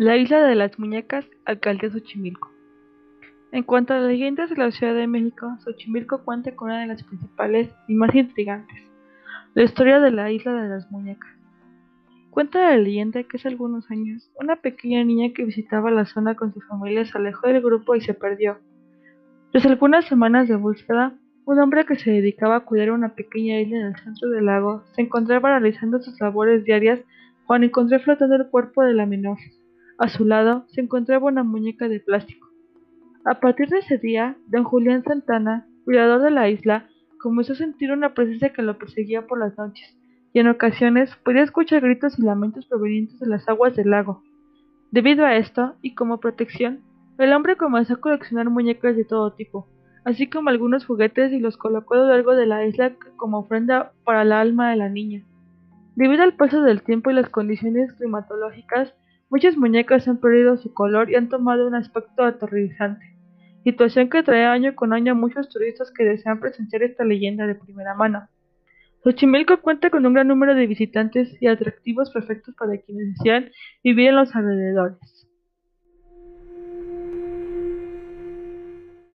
La isla de las muñecas, alcaldía Xochimilco. En cuanto a las leyendas de la Ciudad de México, Xochimilco cuenta con una de las principales y más intrigantes, la historia de la isla de las muñecas. Cuenta la leyenda que hace algunos años, una pequeña niña que visitaba la zona con su familia se alejó del grupo y se perdió. Tras algunas semanas de búsqueda, un hombre que se dedicaba a cuidar una pequeña isla en el centro del lago se encontraba realizando sus labores diarias cuando encontró flotando el cuerpo de la menor. A su lado se encontraba una muñeca de plástico. A partir de ese día, don Julián Santana, cuidador de la isla, comenzó a sentir una presencia que lo perseguía por las noches, y en ocasiones podía escuchar gritos y lamentos provenientes de las aguas del lago. Debido a esto, y como protección, el hombre comenzó a coleccionar muñecas de todo tipo, así como algunos juguetes y los colocó a lo largo de la isla como ofrenda para el alma de la niña. Debido al paso del tiempo y las condiciones climatológicas, Muchas muñecas han perdido su color y han tomado un aspecto aterrorizante, situación que trae año con año a muchos turistas que desean presenciar esta leyenda de primera mano. Xochimilco cuenta con un gran número de visitantes y atractivos perfectos para quienes desean vivir en los alrededores.